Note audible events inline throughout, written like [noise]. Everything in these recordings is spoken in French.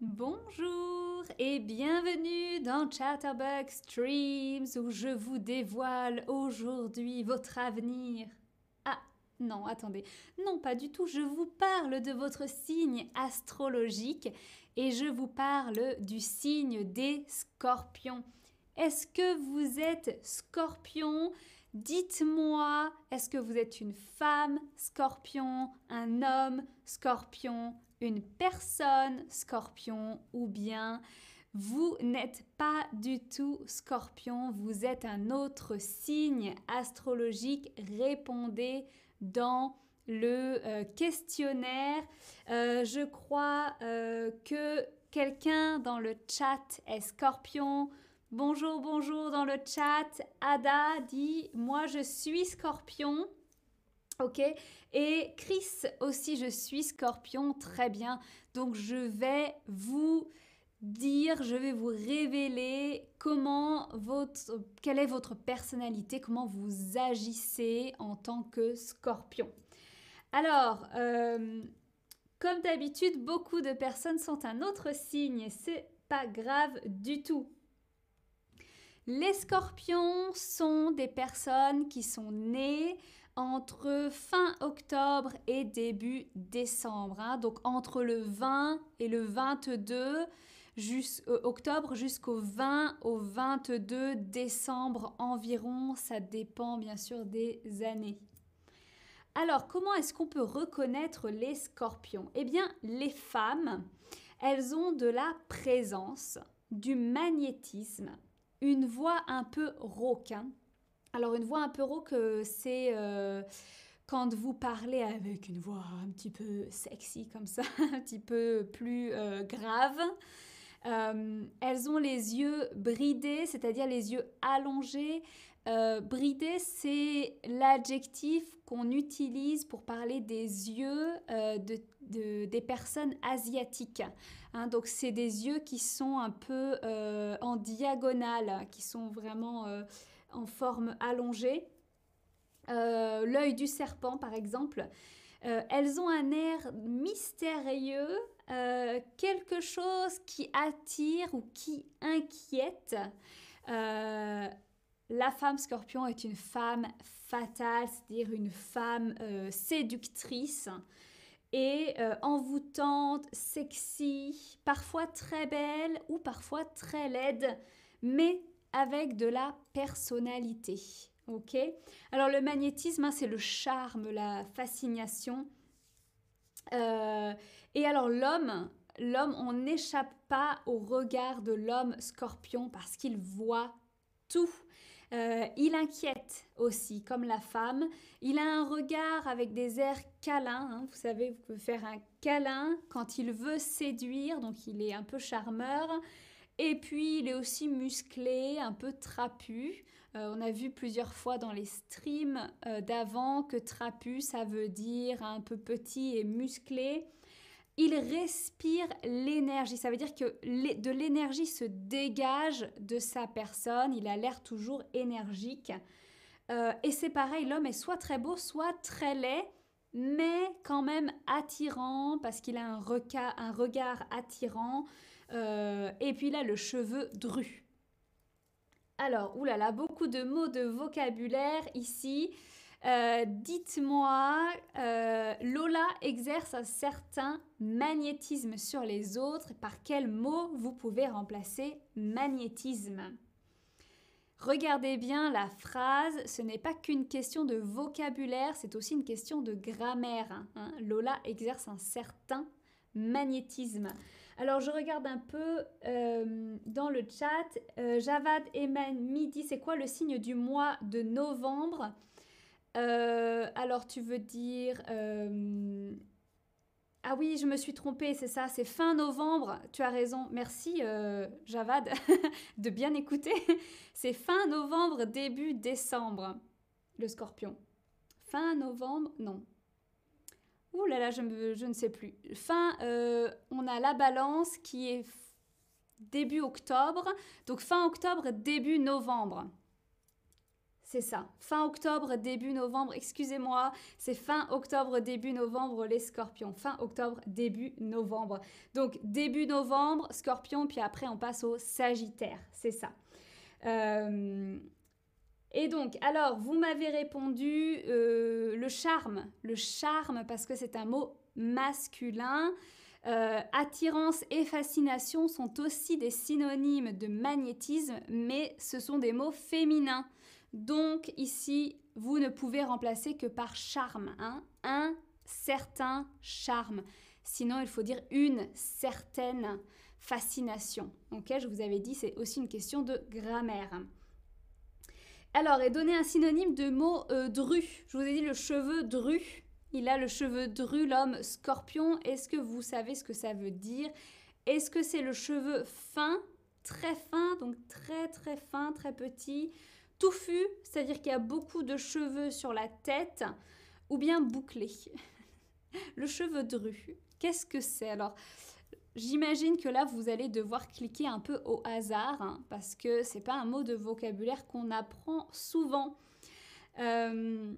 Bonjour et bienvenue dans Chatterbug Streams où je vous dévoile aujourd'hui votre avenir. Ah non, attendez, non pas du tout, je vous parle de votre signe astrologique et je vous parle du signe des scorpions. Est-ce que vous êtes scorpion? Dites-moi, est-ce que vous êtes une femme scorpion, un homme scorpion, une personne scorpion ou bien vous n'êtes pas du tout scorpion, vous êtes un autre signe astrologique. Répondez dans le euh, questionnaire. Euh, je crois euh, que quelqu'un dans le chat est scorpion. Bonjour, bonjour dans le chat. Ada dit Moi je suis scorpion. Ok Et Chris aussi, je suis scorpion. Très bien. Donc je vais vous dire, je vais vous révéler comment votre, quelle est votre personnalité, comment vous agissez en tant que scorpion. Alors, euh, comme d'habitude, beaucoup de personnes sont un autre signe. C'est pas grave du tout. Les scorpions sont des personnes qui sont nées entre fin octobre et début décembre. Hein. donc entre le 20 et le 22 euh, octobre jusqu'au 20 au 22 décembre environ. Ça dépend bien sûr des années. Alors comment est-ce qu'on peut reconnaître les scorpions? Eh bien les femmes, elles ont de la présence, du magnétisme une voix un peu rauque. Hein. Alors une voix un peu rauque, euh, c'est euh, quand vous parlez avec une voix un petit peu sexy comme ça, [laughs] un petit peu plus euh, grave. elles ont les yeux bridés, c'est-à-dire les yeux allongés. bridés, c'est l'adjectif qu'on utilise pour parler des yeux de, des personnes asiatiques. Hein, donc c'est des yeux qui sont un peu en diagonale, qui sont vraiment en forme allongée. Euh, l'œil du serpent, par exemple. elles ont un air mystérieux, quelque chose qui attire ou qui inquiète. la femme scorpion est une femme fatale, c'est-à-dire une femme séductrice et euh, envoûtante, sexy, parfois très belle ou parfois très laide, mais avec de la personnalité. Ok? Alors le magnétisme, hein, c'est le charme, la fascination. Euh, et alors l'homme, l'homme, on n'échappe pas au regard de l'homme scorpion parce qu'il voit tout. Euh, il inquiète aussi, comme la femme. Il a un regard avec des airs câlins. Hein. Vous savez, vous pouvez faire un câlin quand il veut séduire, donc il est un peu charmeur. Et puis, il est aussi musclé, un peu trapu. Euh, on a vu plusieurs fois dans les streams euh, d'avant que trapu, ça veut dire un peu petit et musclé il respire l'énergie. Ça veut dire que de l'énergie se dégage de sa personne. Il a l'air toujours énergique. Euh, et c'est pareil, l'homme est soit très beau, soit très laid, mais quand même attirant parce qu'il a un, un, regard attirant. Euh, et puis là, le cheveu dru. Alors, oulala, beaucoup de mots de vocabulaire ici. Euh, dites-moi, euh, Lola exerce un certain magnétisme sur les autres. Par quel mot vous pouvez remplacer magnétisme? Regardez bien la phrase, ce n'est pas qu'une question de vocabulaire, c'est aussi une question de grammaire. Hein. Lola exerce un certain magnétisme. Alors je regarde un peu euh, dans le chat. Javad et Midi, c'est quoi le signe du mois de novembre? Euh, alors tu veux dire... Euh, ah oui, je me suis trompée, c'est ça, c'est fin novembre. Tu as raison. Merci euh, Javad [laughs] de bien écouter. [laughs] c'est fin novembre, début décembre, le scorpion. Fin novembre, non. Là là, je, ne sais plus. Fin, on a la balance qui est début octobre. Donc fin octobre, début novembre. c'est ça. Fin octobre, début novembre, excusez-moi, c'est fin octobre, début novembre les scorpions. Fin octobre, début novembre. Donc début novembre, scorpion, puis après on passe au sagittaire, c'est ça. Euh, et donc, alors, vous m'avez répondu euh, le charme. Le charme, parce que c'est un mot masculin. Euh, attirance et fascination sont aussi des synonymes de magnétisme, mais ce sont des mots féminins. Donc ici, vous ne pouvez remplacer que par charme, hein. un certain charme. Sinon, il faut dire une certaine fascination. Ok, je vous avais dit, c'est aussi une question de grammaire. Alors, et donner un synonyme de mot euh, dru. Je vous ai dit le cheveu dru. Il a le cheveu dru, l'homme scorpion. Est-ce que vous savez ce que ça veut dire? Est-ce que c'est le cheveu fin, très fin, donc très très fin, très petit touffu, c'est-à-dire qu'il y a beaucoup de cheveux sur la tête, ou bien bouclé. [laughs] Le cheveu dru, qu'est-ce que c'est alors? J'imagine que là, vous allez devoir cliquer un peu au hasard, hein, parce que c'est pas un mot de vocabulaire qu'on apprend souvent. Euh,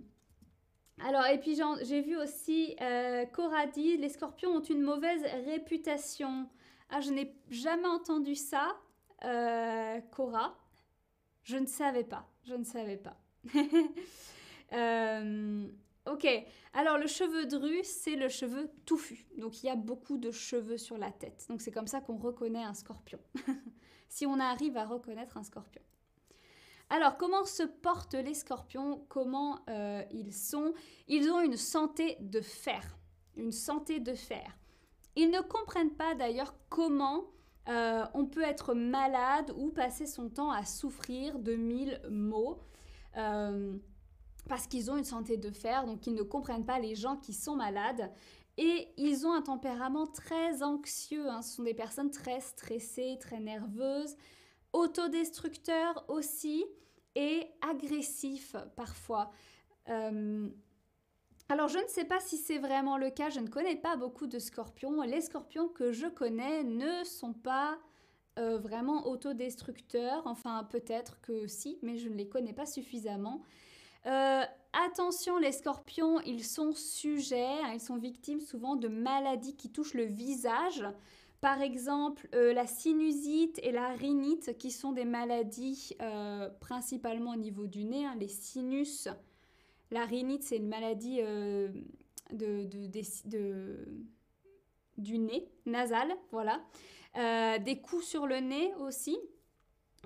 alors, et puis j'ai vu aussi euh, Cora dit les scorpions ont une mauvaise réputation. Ah, je n'ai jamais entendu ça, euh, Cora. Je ne savais pas. Je ne savais pas. [laughs] ok. Alors le cheveu dru, c'est le cheveu touffu. Donc il y a beaucoup de cheveux sur la tête. Donc c'est comme ça qu'on reconnaît un scorpion. [laughs] si on arrive à reconnaître un scorpion. Alors, comment se portent les scorpions? Comment euh, ils sont? Ils ont une santé de fer. Une santé de fer. Ils ne comprennent pas d'ailleurs comment euh, on peut être malade ou passer son temps à souffrir de mille maux. Euh, parce qu'ils ont une santé de fer, donc ils ne comprennent pas les gens qui sont malades. Et ils ont un tempérament très anxieux. Hein. Ce sont des personnes très stressées, très nerveuses, autodestructeurs aussi, et agressifs parfois. Euh, alors je ne sais pas si c'est vraiment le cas, je ne connais pas beaucoup de scorpions. Les scorpions que je connais ne sont pas euh, vraiment autodestructeurs. Enfin peut-être que si, mais je ne les connais pas suffisamment. Euh, attention, les scorpions, ils sont sujets, hein, ils sont victimes souvent de maladies qui touchent le visage. Par exemple, euh, la sinusite et la rhinite, qui sont des maladies principalement au niveau du nez, hein, les sinus la rhinite, c'est une maladie euh, du nez, nasal, voilà. Euh, des coups sur le nez aussi.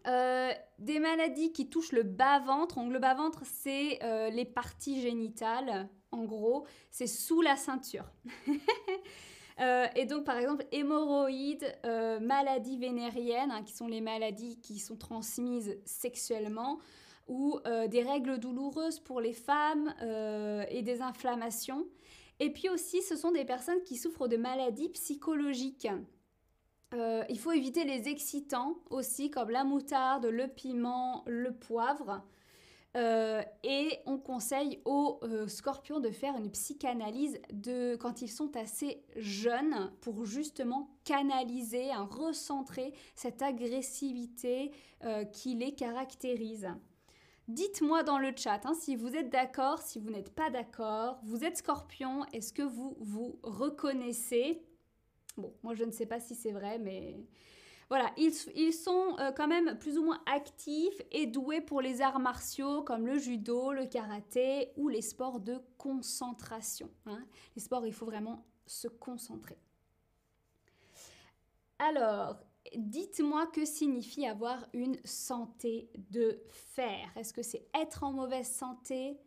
Euh, des maladies qui touchent le bas-ventre. le bas-ventre, c'est les parties génitales, en gros. C'est sous la ceinture. [laughs] et donc, par exemple, hémorroïdes, maladies vénériennes, hein, qui sont les maladies qui sont transmises sexuellement, ou euh, des règles douloureuses pour les femmes euh, et des inflammations. Et puis aussi, ce sont des personnes qui souffrent de maladies psychologiques. Euh, il faut éviter les excitants aussi, comme la moutarde, le piment, le poivre. et on conseille aux scorpions de faire une psychanalyse de, quand ils sont assez jeunes pour justement canaliser, recentrer cette agressivité qui les caractérise. Dites-moi dans le chat hein, si vous êtes d'accord, si vous n'êtes pas d'accord. Vous êtes scorpion, est-ce que vous vous reconnaissez? Bon, moi je ne sais pas si c'est vrai, mais voilà, ils, sont euh, quand même plus ou moins actifs et doués pour les arts martiaux comme le judo, le karaté ou les sports de concentration. Hein. Les sports, il faut vraiment se concentrer. Alors, dites-moi que signifie avoir une santé de fer. Est-ce que c'est être en mauvaise santé,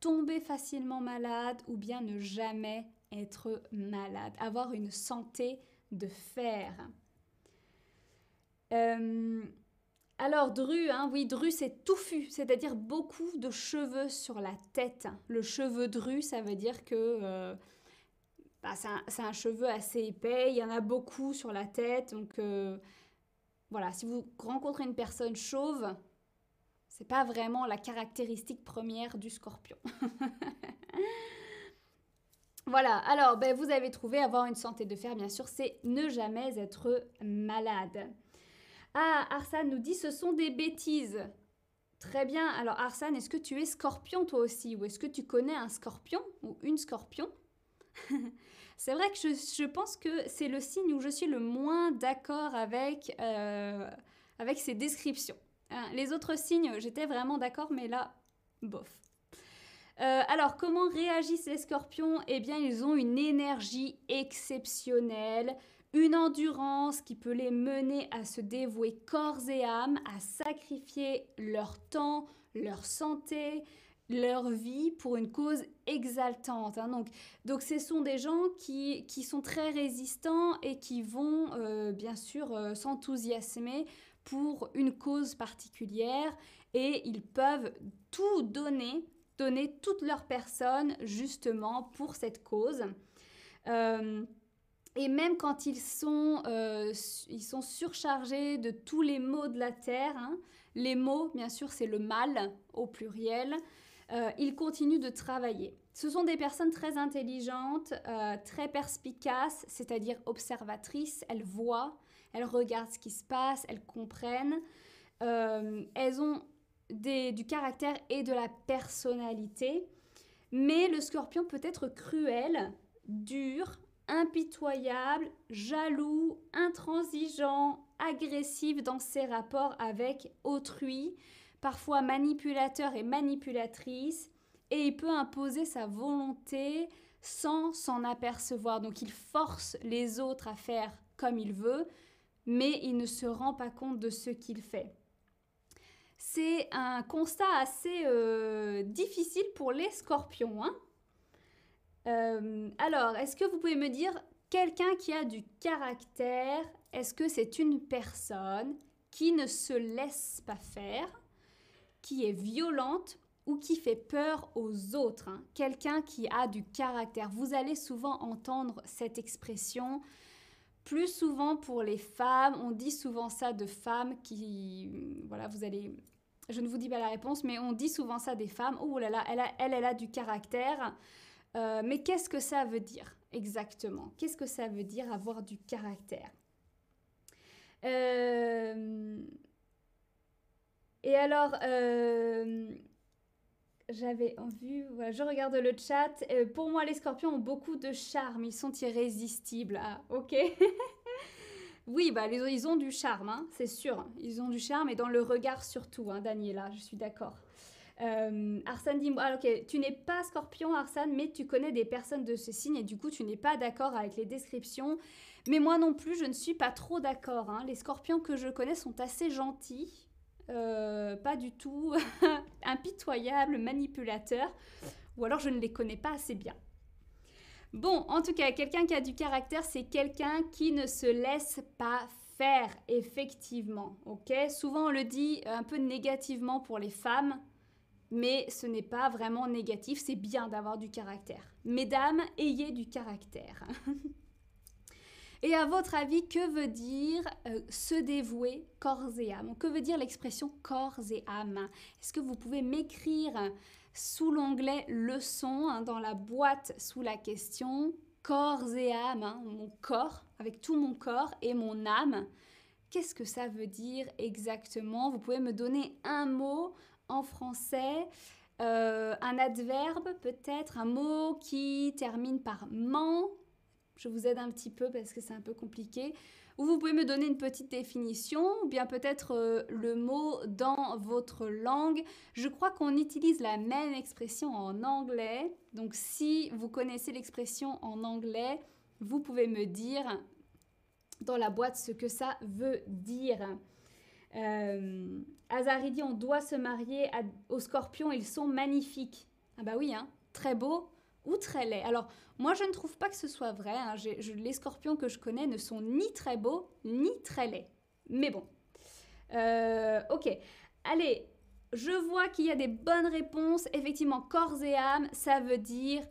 tomber facilement malade ou bien ne jamais être malade Avoir une santé de fer. Euh, alors Dru, hein, oui, Dru c'est touffu, c'est-à-dire beaucoup de cheveux sur la tête. Le cheveu Dru, ça veut dire que euh, bah, c'est un, cheveu assez épais, il y en a beaucoup sur la tête, donc euh, voilà, si vous rencontrez une personne chauve, c'est pas vraiment la caractéristique première du scorpion. [laughs] voilà, alors ben, vous avez trouvé avoir une santé de fer, bien sûr, c'est ne jamais être malade. Ah, Arsane nous dit ce sont des bêtises. Très bien. Alors Arsane, est-ce que tu es scorpion toi aussi Ou est-ce que tu connais un scorpion ou une scorpion? [laughs] C'est vrai que je, pense que c'est le signe où je suis le moins d'accord avec, euh, avec ces descriptions. Hein, les autres signes, j'étais vraiment d'accord, mais là, bof. Euh, alors, comment réagissent les scorpions? Eh bien, ils ont une énergie exceptionnelle, une endurance qui peut les mener à se dévouer corps et âme, à sacrifier leur temps, leur santé, leur vie pour une cause exaltante. Hein. Donc, donc, ce sont des gens qui, qui sont très résistants et qui vont euh, bien sûr euh, s'enthousiasmer pour une cause particulière et ils peuvent tout donner, donner toute leur personne justement pour cette cause. Euh, et même quand ils sont, euh, ils sont surchargés de tous les maux de la terre, hein, les maux, bien sûr, c'est le mal au pluriel, euh, ils continuent de travailler. Ce sont des personnes très intelligentes, très perspicaces, c'est-à-dire observatrices. Elles voient, elles regardent ce qui se passe, elles comprennent. elles ont du caractère et de la personnalité. Mais le scorpion peut être cruel, dur, impitoyable, jaloux, intransigeant, agressif dans ses rapports avec autrui, parfois manipulateur et manipulatrice, et il peut imposer sa volonté sans s'en apercevoir. Donc il force les autres à faire comme il veut, mais il ne se rend pas compte de ce qu'il fait. C'est un constat assez euh, difficile pour les scorpions. Hein euh, alors, est-ce que vous pouvez me dire quelqu'un qui a du caractère Est-ce que c'est une personne qui ne se laisse pas faire, qui est violente ou qui fait peur aux autres hein? Quelqu'un qui a du caractère. Vous allez souvent entendre cette expression. Plus souvent pour les femmes, on dit souvent ça de femmes qui, voilà, vous allez, je ne vous dis pas la réponse, mais on dit souvent ça des femmes. Oh là là, elle, elle, elle a du caractère. Euh, mais qu'est-ce que ça veut dire exactement? Qu'est-ce que ça veut dire avoir du caractère? Euh, Et alors, euh, j'avais envie, voilà, je regarde le chat. pour moi, les scorpions ont beaucoup de charme, ils sont irrésistibles. Ah, ok. [laughs] oui, bah, ils ont du charme, hein, c'est sûr. Ils ont du charme et dans le regard surtout, hein, Daniela, je suis d'accord. Euh, Arsène dit ah, tu n'es pas scorpion, Arsène, mais tu connais des personnes de ce signe et du coup, tu n'es pas d'accord avec les descriptions. Mais moi non plus, je ne suis pas trop d'accord. Hein. Les scorpions que je connais sont assez gentils, euh, pas du tout [laughs] impitoyables, manipulateurs, ou alors je ne les connais pas assez bien. Bon, en tout cas, quelqu'un qui a du caractère, c'est quelqu'un qui ne se laisse pas faire, effectivement. Ok? Souvent, on le dit un peu négativement pour les femmes mais ce n'est pas vraiment négatif, c'est bien d'avoir du caractère. Mesdames, ayez du caractère. [laughs] et à votre avis, que veut dire euh, se dévouer corps et âme? Que veut dire l'expression corps et âme? Est-ce que vous pouvez m'écrire sous l'onglet leçon hein, dans la boîte sous la question corps et âme, hein, mon corps, avec tout mon corps et mon âme Qu'est-ce que ça veut dire exactement? Vous pouvez me donner un mot en français. Euh, un adverbe peut-être, un mot qui termine par ment? Je vous aide un petit peu parce que c'est un peu compliqué. Ou vous pouvez me donner une petite définition, ou bien peut-être euh, le mot dans votre langue. Je crois qu'on utilise la même expression en anglais. Donc si vous connaissez l'expression en anglais, vous pouvez me dire dans la boîte ce que ça veut dire. Euh, Azari dit on doit se marier aux scorpions, ils sont magnifiques. Ah bah oui, hein, très beaux ou très laids. Alors moi je ne trouve pas que ce soit vrai. Hein. les scorpions que je connais ne sont ni très beaux ni très laids. Mais bon. Euh, ok. Allez, je vois qu'il y a des bonnes réponses. Effectivement, corps et âme, ça veut dire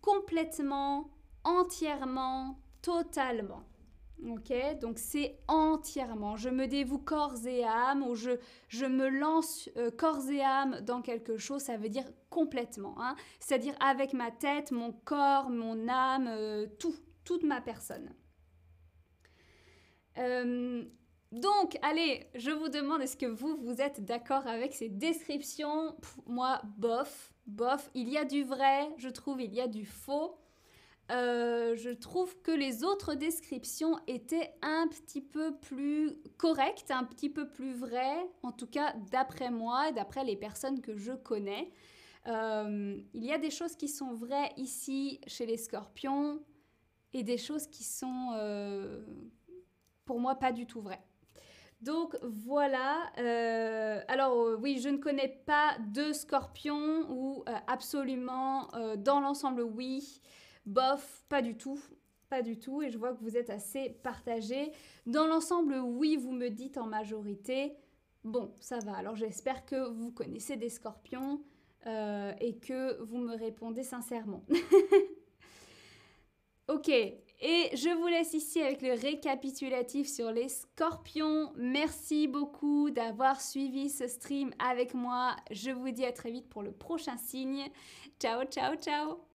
complètement, entièrement, totalement. Ok, donc c'est entièrement. Je me dévoue corps et âme ou je, je me lance euh, corps et âme dans quelque chose, ça veut dire complètement. Hein. C'est-à-dire avec ma tête, mon corps, mon âme, euh, tout, toute ma personne. Euh, Donc, allez, je vous demande, est-ce que vous, vous êtes d'accord avec ces descriptions? Moi, bof, bof. Il y a du vrai, je trouve, il y a du faux. Euh, je trouve que les autres descriptions étaient un petit peu plus correctes, un petit peu plus vraies, en tout cas d'après moi d'après les personnes que je connais. Euh, il y a des choses qui sont vraies ici chez les scorpions et des choses qui sont euh, pour moi pas du tout vraies. Donc voilà. alors oui, je ne connais pas de scorpions ou absolument dans l'ensemble oui. Bof, pas du tout. Pas du tout. Et je vois que vous êtes assez partagés. Dans l'ensemble, oui, vous me dites en majorité. Bon, ça va. Alors j'espère que vous connaissez des scorpions euh, et que vous me répondez sincèrement. [laughs] ok. Et je vous laisse ici avec le récapitulatif sur les scorpions. Merci beaucoup d'avoir suivi ce stream avec moi. Je vous dis à très vite pour le prochain signe. Ciao, ciao, ciao